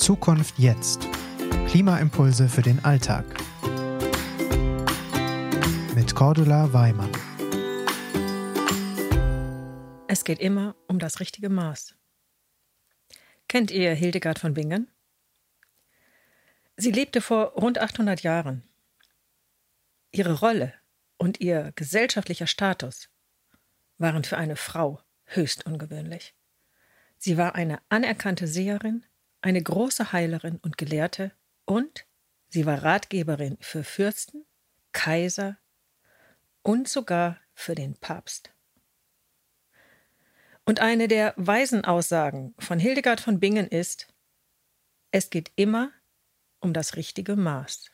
Zukunft jetzt. Klimaimpulse für den Alltag. Mit Cordula Weimann. Es geht immer um das richtige Maß. Kennt ihr Hildegard von Bingen? Sie lebte vor rund 800 Jahren. Ihre Rolle und ihr gesellschaftlicher Status waren für eine Frau höchst ungewöhnlich. Sie war eine anerkannte Seherin, eine große Heilerin und Gelehrte und sie war Ratgeberin für Fürsten, Kaiser und sogar für den Papst. Und eine der weisen Aussagen von Hildegard von Bingen ist, es geht immer um das richtige Maß.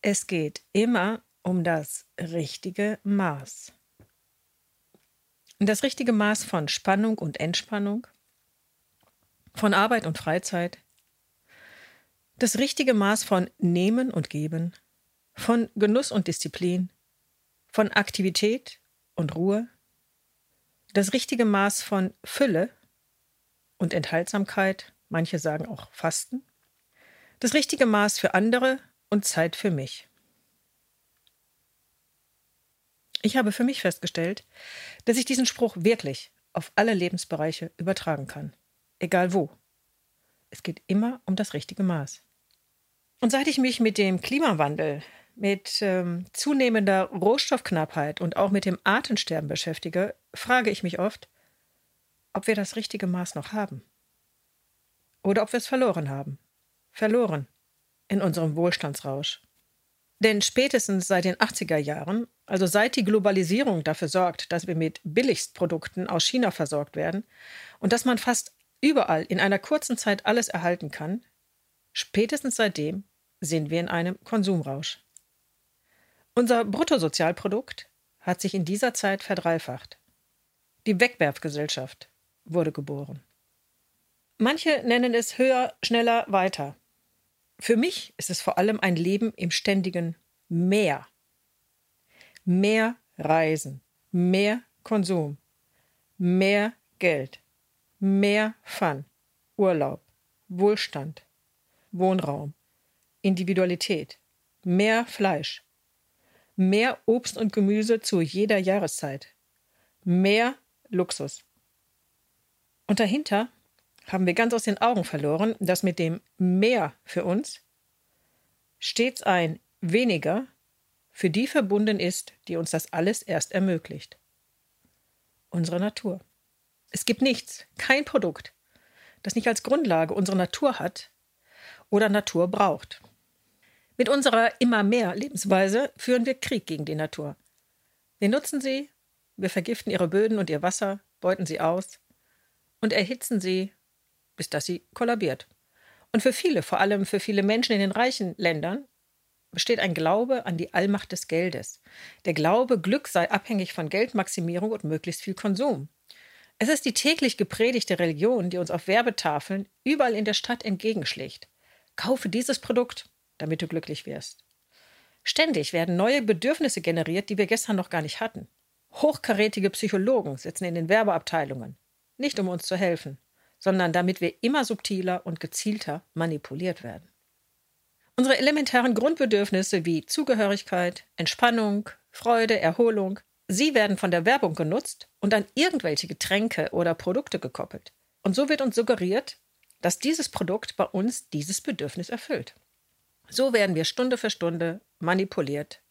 Es geht immer um das richtige Maß. Das richtige Maß von Spannung und Entspannung, von Arbeit und Freizeit, das richtige Maß von Nehmen und Geben, von Genuss und Disziplin, von Aktivität und Ruhe, das richtige Maß von Fülle und Enthaltsamkeit, manche sagen auch Fasten, das richtige Maß für andere und Zeit für mich. Ich habe für mich festgestellt, dass ich diesen Spruch wirklich auf alle Lebensbereiche übertragen kann, egal wo. Es geht immer um das richtige Maß. Und seit ich mich mit dem Klimawandel, mit ähm, zunehmender Rohstoffknappheit und auch mit dem Artensterben beschäftige, frage ich mich oft, ob wir das richtige Maß noch haben. Oder ob wir es verloren haben. Verloren in unserem Wohlstandsrausch. Denn spätestens seit den 80er Jahren, also seit die Globalisierung dafür sorgt, dass wir mit Billigstprodukten aus China versorgt werden und dass man fast überall in einer kurzen Zeit alles erhalten kann, spätestens seitdem sind wir in einem Konsumrausch. Unser Bruttosozialprodukt hat sich in dieser Zeit verdreifacht. Die Wegwerfgesellschaft wurde geboren. Manche nennen es höher, schneller, weiter. Für mich ist es vor allem ein Leben im ständigen Mehr. Mehr Reisen, mehr Konsum, mehr Geld, mehr Fun, Urlaub, Wohlstand, Wohnraum, Individualität, mehr Fleisch, mehr Obst und Gemüse zu jeder Jahreszeit, mehr Luxus. Und dahinter haben wir ganz aus den Augen verloren, dass mit dem mehr für uns stets ein weniger für die verbunden ist, die uns das alles erst ermöglicht. Unsere Natur. Es gibt nichts, kein Produkt, das nicht als Grundlage unsere Natur hat oder Natur braucht. Mit unserer immer mehr Lebensweise führen wir Krieg gegen die Natur. Wir nutzen sie, wir vergiften ihre Böden und ihr Wasser, beuten sie aus und erhitzen sie bis dass sie kollabiert. Und für viele, vor allem für viele Menschen in den reichen Ländern, besteht ein Glaube an die Allmacht des Geldes. Der Glaube, Glück sei abhängig von Geldmaximierung und möglichst viel Konsum. Es ist die täglich gepredigte Religion, die uns auf Werbetafeln überall in der Stadt entgegenschlägt. Kaufe dieses Produkt, damit du glücklich wirst. Ständig werden neue Bedürfnisse generiert, die wir gestern noch gar nicht hatten. Hochkarätige Psychologen sitzen in den Werbeabteilungen, nicht um uns zu helfen, sondern damit wir immer subtiler und gezielter manipuliert werden. Unsere elementaren Grundbedürfnisse wie Zugehörigkeit, Entspannung, Freude, Erholung, sie werden von der Werbung genutzt und an irgendwelche Getränke oder Produkte gekoppelt. Und so wird uns suggeriert, dass dieses Produkt bei uns dieses Bedürfnis erfüllt. So werden wir Stunde für Stunde manipuliert,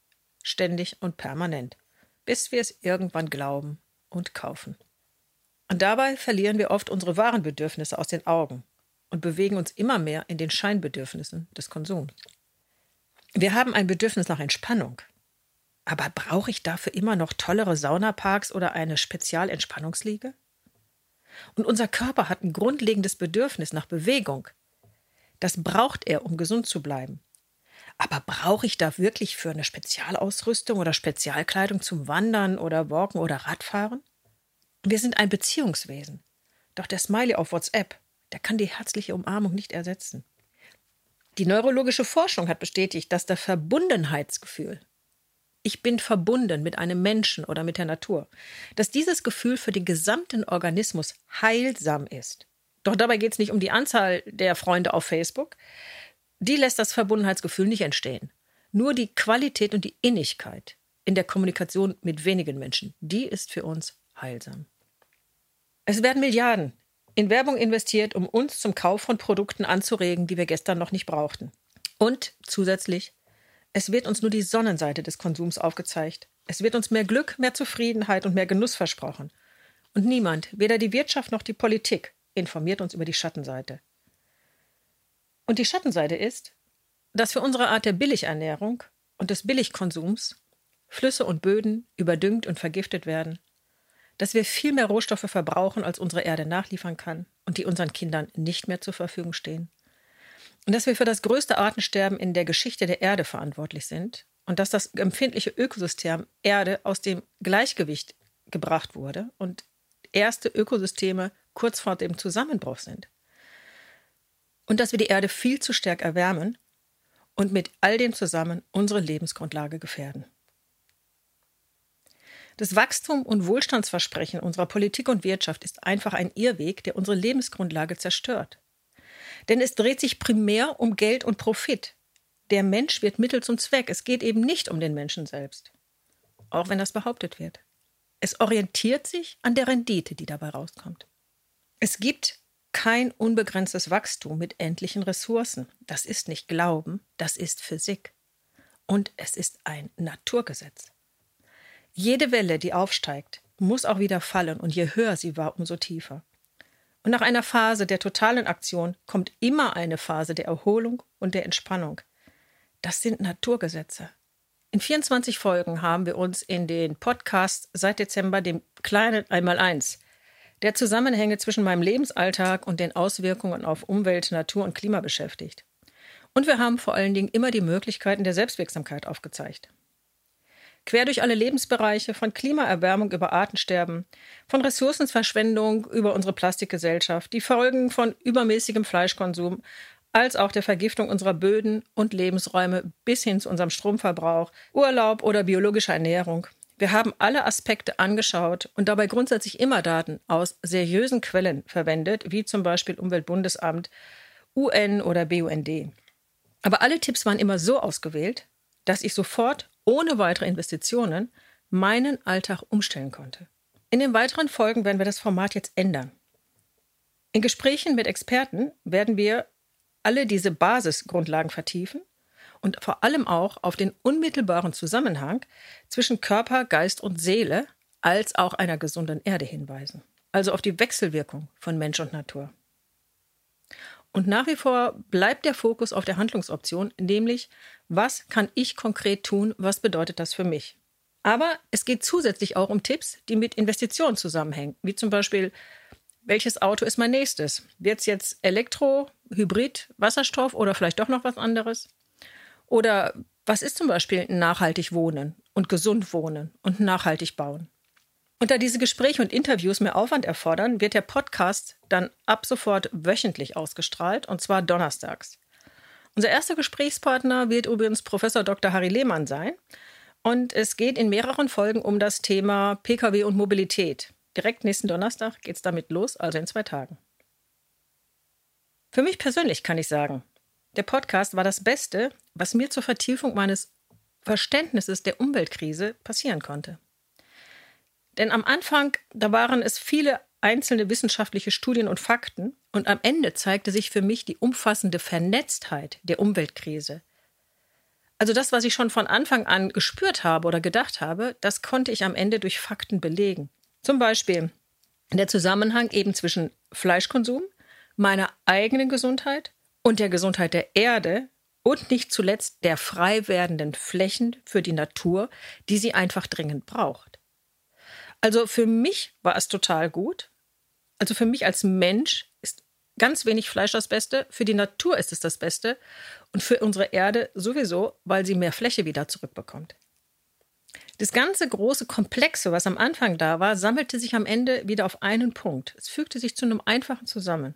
ständig und permanent, bis wir es irgendwann glauben und kaufen. Und dabei verlieren wir oft unsere wahren Bedürfnisse aus den Augen und bewegen uns immer mehr in den Scheinbedürfnissen des Konsums. Wir haben ein Bedürfnis nach Entspannung. Aber brauche ich dafür immer noch tollere Saunaparks oder eine Spezialentspannungsliege? Und unser Körper hat ein grundlegendes Bedürfnis nach Bewegung. Das braucht er, um gesund zu bleiben. Aber brauche ich da wirklich für eine Spezialausrüstung oder Spezialkleidung zum Wandern oder Walken oder Radfahren? Wir sind ein Beziehungswesen. Doch der Smiley auf WhatsApp, der kann die herzliche Umarmung nicht ersetzen. Die neurologische Forschung hat bestätigt, dass das Verbundenheitsgefühl, ich bin verbunden mit einem Menschen oder mit der Natur, dass dieses Gefühl für den gesamten Organismus heilsam ist. Doch dabei geht es nicht um die Anzahl der Freunde auf Facebook. Die lässt das Verbundenheitsgefühl nicht entstehen. Nur die Qualität und die Innigkeit in der Kommunikation mit wenigen Menschen, die ist für uns heilsam. Es werden Milliarden in Werbung investiert, um uns zum Kauf von Produkten anzuregen, die wir gestern noch nicht brauchten. Und zusätzlich, es wird uns nur die Sonnenseite des Konsums aufgezeigt. Es wird uns mehr Glück, mehr Zufriedenheit und mehr Genuss versprochen. Und niemand, weder die Wirtschaft noch die Politik, informiert uns über die Schattenseite. Und die Schattenseite ist, dass für unsere Art der Billigernährung und des Billigkonsums Flüsse und Böden überdüngt und vergiftet werden, dass wir viel mehr Rohstoffe verbrauchen, als unsere Erde nachliefern kann und die unseren Kindern nicht mehr zur Verfügung stehen. Und dass wir für das größte Artensterben in der Geschichte der Erde verantwortlich sind und dass das empfindliche Ökosystem Erde aus dem Gleichgewicht gebracht wurde und erste Ökosysteme kurz vor dem Zusammenbruch sind. Und dass wir die Erde viel zu stark erwärmen und mit all dem zusammen unsere Lebensgrundlage gefährden. Das Wachstum und Wohlstandsversprechen unserer Politik und Wirtschaft ist einfach ein Irrweg, der unsere Lebensgrundlage zerstört. Denn es dreht sich primär um Geld und Profit. Der Mensch wird Mittel zum Zweck. Es geht eben nicht um den Menschen selbst. Auch wenn das behauptet wird. Es orientiert sich an der Rendite, die dabei rauskommt. Es gibt kein unbegrenztes Wachstum mit endlichen Ressourcen. Das ist nicht Glauben, das ist Physik. Und es ist ein Naturgesetz. Jede Welle, die aufsteigt, muss auch wieder fallen, und je höher sie war, umso tiefer. Und nach einer Phase der totalen Aktion kommt immer eine Phase der Erholung und der Entspannung. Das sind Naturgesetze. In 24 Folgen haben wir uns in den Podcasts seit Dezember dem kleinen Einmaleins der Zusammenhänge zwischen meinem Lebensalltag und den Auswirkungen auf Umwelt, Natur und Klima beschäftigt. Und wir haben vor allen Dingen immer die Möglichkeiten der Selbstwirksamkeit aufgezeigt. Quer durch alle Lebensbereiche, von Klimaerwärmung über Artensterben, von Ressourcenverschwendung über unsere Plastikgesellschaft, die Folgen von übermäßigem Fleischkonsum, als auch der Vergiftung unserer Böden und Lebensräume bis hin zu unserem Stromverbrauch, Urlaub oder biologischer Ernährung. Wir haben alle Aspekte angeschaut und dabei grundsätzlich immer Daten aus seriösen Quellen verwendet, wie zum Beispiel Umweltbundesamt, UN oder BUND. Aber alle Tipps waren immer so ausgewählt, dass ich sofort, ohne weitere Investitionen, meinen Alltag umstellen konnte. In den weiteren Folgen werden wir das Format jetzt ändern. In Gesprächen mit Experten werden wir alle diese Basisgrundlagen vertiefen und vor allem auch auf den unmittelbaren Zusammenhang zwischen Körper, Geist und Seele als auch einer gesunden Erde hinweisen. Also auf die Wechselwirkung von Mensch und Natur. Und nach wie vor bleibt der Fokus auf der Handlungsoption, nämlich was kann ich konkret tun, was bedeutet das für mich. Aber es geht zusätzlich auch um Tipps, die mit Investitionen zusammenhängen, wie zum Beispiel, welches Auto ist mein nächstes? Wird es jetzt Elektro, Hybrid, Wasserstoff oder vielleicht doch noch was anderes? Oder was ist zum Beispiel nachhaltig wohnen und gesund wohnen und nachhaltig bauen? Und da diese Gespräche und Interviews mehr Aufwand erfordern, wird der Podcast dann ab sofort wöchentlich ausgestrahlt und zwar donnerstags. Unser erster Gesprächspartner wird übrigens Professor Dr. Harry Lehmann sein. Und es geht in mehreren Folgen um das Thema Pkw und Mobilität. Direkt nächsten Donnerstag geht es damit los, also in zwei Tagen. Für mich persönlich kann ich sagen, der Podcast war das Beste, was mir zur Vertiefung meines Verständnisses der Umweltkrise passieren konnte. Denn am Anfang, da waren es viele einzelne wissenschaftliche Studien und Fakten und am Ende zeigte sich für mich die umfassende Vernetztheit der Umweltkrise. Also das, was ich schon von Anfang an gespürt habe oder gedacht habe, das konnte ich am Ende durch Fakten belegen. Zum Beispiel der Zusammenhang eben zwischen Fleischkonsum, meiner eigenen Gesundheit und der Gesundheit der Erde und nicht zuletzt der frei werdenden Flächen für die Natur, die sie einfach dringend braucht. Also für mich war es total gut. Also für mich als Mensch ist ganz wenig Fleisch das Beste, für die Natur ist es das Beste und für unsere Erde sowieso, weil sie mehr Fläche wieder zurückbekommt. Das ganze große Komplexe, was am Anfang da war, sammelte sich am Ende wieder auf einen Punkt. Es fügte sich zu einem einfachen zusammen.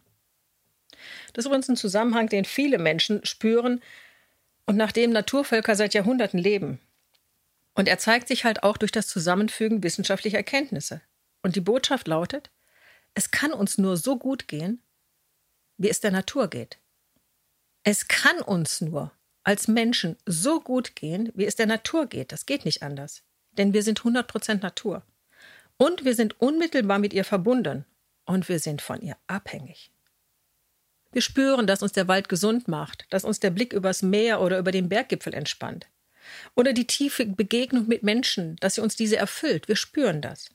Das ist übrigens ein Zusammenhang, den viele Menschen spüren und nach dem Naturvölker seit Jahrhunderten leben. Und er zeigt sich halt auch durch das Zusammenfügen wissenschaftlicher Erkenntnisse. Und die Botschaft lautet, es kann uns nur so gut gehen, wie es der Natur geht. Es kann uns nur als Menschen so gut gehen, wie es der Natur geht. Das geht nicht anders. Denn wir sind 100% Natur. Und wir sind unmittelbar mit ihr verbunden. Und wir sind von ihr abhängig. Wir spüren, dass uns der Wald gesund macht, dass uns der Blick übers Meer oder über den Berggipfel entspannt. Oder die tiefe Begegnung mit Menschen, dass sie uns diese erfüllt. Wir spüren das.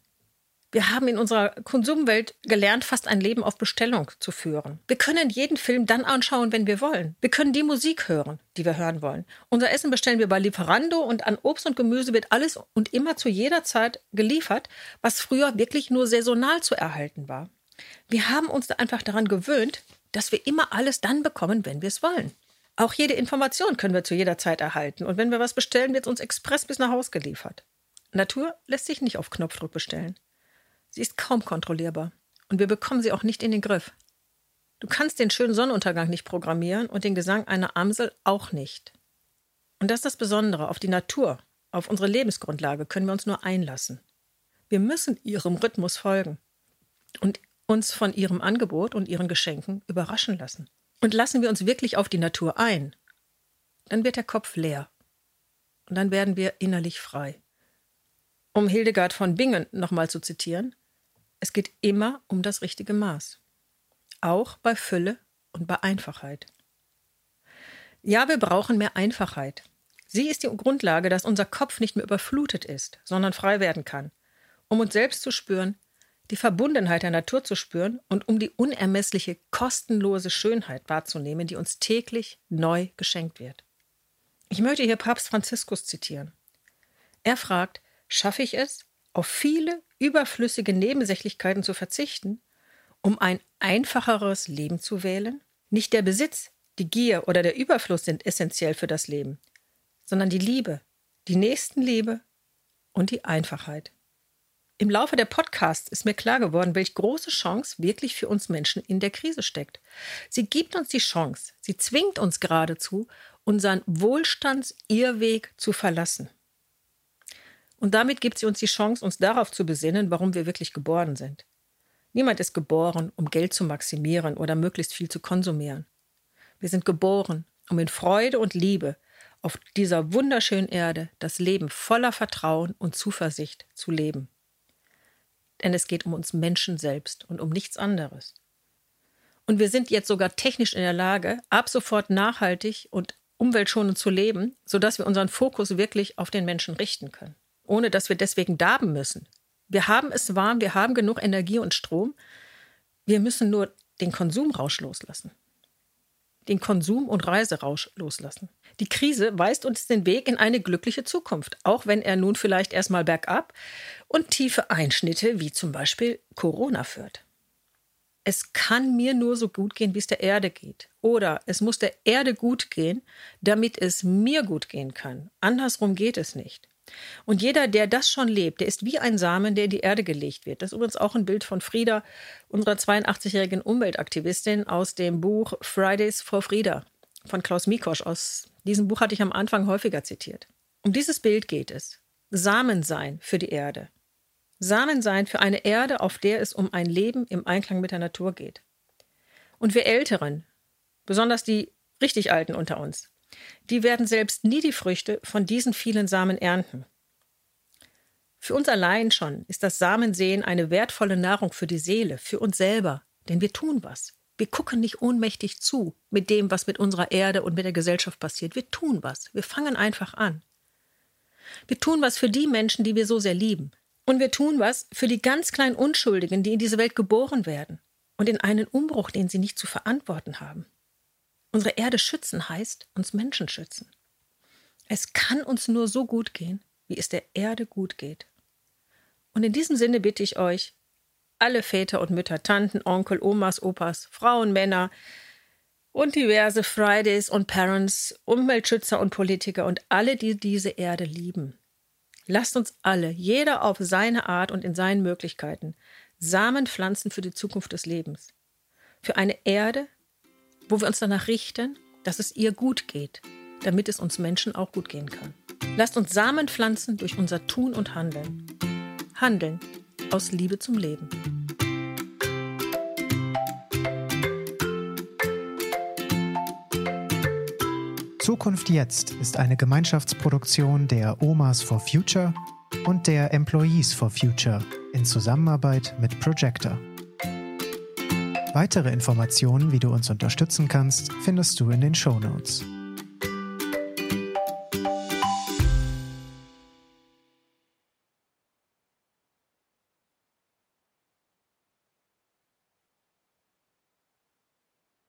Wir haben in unserer Konsumwelt gelernt, fast ein Leben auf Bestellung zu führen. Wir können jeden Film dann anschauen, wenn wir wollen. Wir können die Musik hören, die wir hören wollen. Unser Essen bestellen wir bei Lieferando und an Obst und Gemüse wird alles und immer zu jeder Zeit geliefert, was früher wirklich nur saisonal zu erhalten war. Wir haben uns einfach daran gewöhnt, dass wir immer alles dann bekommen, wenn wir es wollen. Auch jede Information können wir zu jeder Zeit erhalten. Und wenn wir was bestellen, wird es uns express bis nach Haus geliefert. Natur lässt sich nicht auf Knopfdruck bestellen. Sie ist kaum kontrollierbar. Und wir bekommen sie auch nicht in den Griff. Du kannst den schönen Sonnenuntergang nicht programmieren und den Gesang einer Amsel auch nicht. Und das ist das Besondere. Auf die Natur, auf unsere Lebensgrundlage können wir uns nur einlassen. Wir müssen ihrem Rhythmus folgen und uns von ihrem Angebot und ihren Geschenken überraschen lassen. Und lassen wir uns wirklich auf die Natur ein, dann wird der Kopf leer. Und dann werden wir innerlich frei. Um Hildegard von Bingen nochmal zu zitieren, es geht immer um das richtige Maß. Auch bei Fülle und bei Einfachheit. Ja, wir brauchen mehr Einfachheit. Sie ist die Grundlage, dass unser Kopf nicht mehr überflutet ist, sondern frei werden kann, um uns selbst zu spüren, die Verbundenheit der Natur zu spüren und um die unermessliche, kostenlose Schönheit wahrzunehmen, die uns täglich neu geschenkt wird. Ich möchte hier Papst Franziskus zitieren. Er fragt, schaffe ich es, auf viele überflüssige Nebensächlichkeiten zu verzichten, um ein einfacheres Leben zu wählen? Nicht der Besitz, die Gier oder der Überfluss sind essentiell für das Leben, sondern die Liebe, die Nächstenliebe und die Einfachheit. Im Laufe der Podcasts ist mir klar geworden, welch große Chance wirklich für uns Menschen in der Krise steckt. Sie gibt uns die Chance, sie zwingt uns geradezu, unseren Wohlstandsirrweg zu verlassen. Und damit gibt sie uns die Chance, uns darauf zu besinnen, warum wir wirklich geboren sind. Niemand ist geboren, um Geld zu maximieren oder möglichst viel zu konsumieren. Wir sind geboren, um in Freude und Liebe auf dieser wunderschönen Erde das Leben voller Vertrauen und Zuversicht zu leben denn es geht um uns Menschen selbst und um nichts anderes. Und wir sind jetzt sogar technisch in der Lage, ab sofort nachhaltig und umweltschonend zu leben, sodass wir unseren Fokus wirklich auf den Menschen richten können, ohne dass wir deswegen darben müssen. Wir haben es warm, wir haben genug Energie und Strom. Wir müssen nur den Konsumrausch loslassen den Konsum- und Reiserausch loslassen. Die Krise weist uns den Weg in eine glückliche Zukunft, auch wenn er nun vielleicht erstmal bergab und tiefe Einschnitte wie zum Beispiel Corona führt. Es kann mir nur so gut gehen, wie es der Erde geht. Oder es muss der Erde gut gehen, damit es mir gut gehen kann. Andersrum geht es nicht. Und jeder, der das schon lebt, der ist wie ein Samen, der in die Erde gelegt wird. Das ist übrigens auch ein Bild von Frieda, unserer 82-jährigen Umweltaktivistin aus dem Buch Fridays for Frieda von Klaus Mikosch. Aus diesem Buch hatte ich am Anfang häufiger zitiert. Um dieses Bild geht es. Samen sein für die Erde. Samen sein für eine Erde, auf der es um ein Leben im Einklang mit der Natur geht. Und wir Älteren, besonders die richtig Alten unter uns, die werden selbst nie die Früchte von diesen vielen Samen ernten. Für uns allein schon ist das Samensehen eine wertvolle Nahrung für die Seele, für uns selber, denn wir tun was. Wir gucken nicht ohnmächtig zu mit dem, was mit unserer Erde und mit der Gesellschaft passiert. Wir tun was. Wir fangen einfach an. Wir tun was für die Menschen, die wir so sehr lieben. Und wir tun was für die ganz kleinen Unschuldigen, die in diese Welt geboren werden und in einen Umbruch, den sie nicht zu verantworten haben. Unsere Erde schützen heißt uns Menschen schützen. Es kann uns nur so gut gehen, wie es der Erde gut geht. Und in diesem Sinne bitte ich euch, alle Väter und Mütter, Tanten, Onkel, Omas, Opas, Frauen, Männer und diverse Fridays und Parents, Umweltschützer und Politiker und alle, die diese Erde lieben. Lasst uns alle, jeder auf seine Art und in seinen Möglichkeiten, Samen pflanzen für die Zukunft des Lebens. Für eine Erde, wo wir uns danach richten, dass es ihr gut geht, damit es uns Menschen auch gut gehen kann. Lasst uns Samen pflanzen durch unser Tun und Handeln. Handeln aus Liebe zum Leben. Zukunft Jetzt ist eine Gemeinschaftsproduktion der Omas for Future und der Employees for Future in Zusammenarbeit mit Projector. Weitere Informationen, wie du uns unterstützen kannst, findest du in den Show Notes.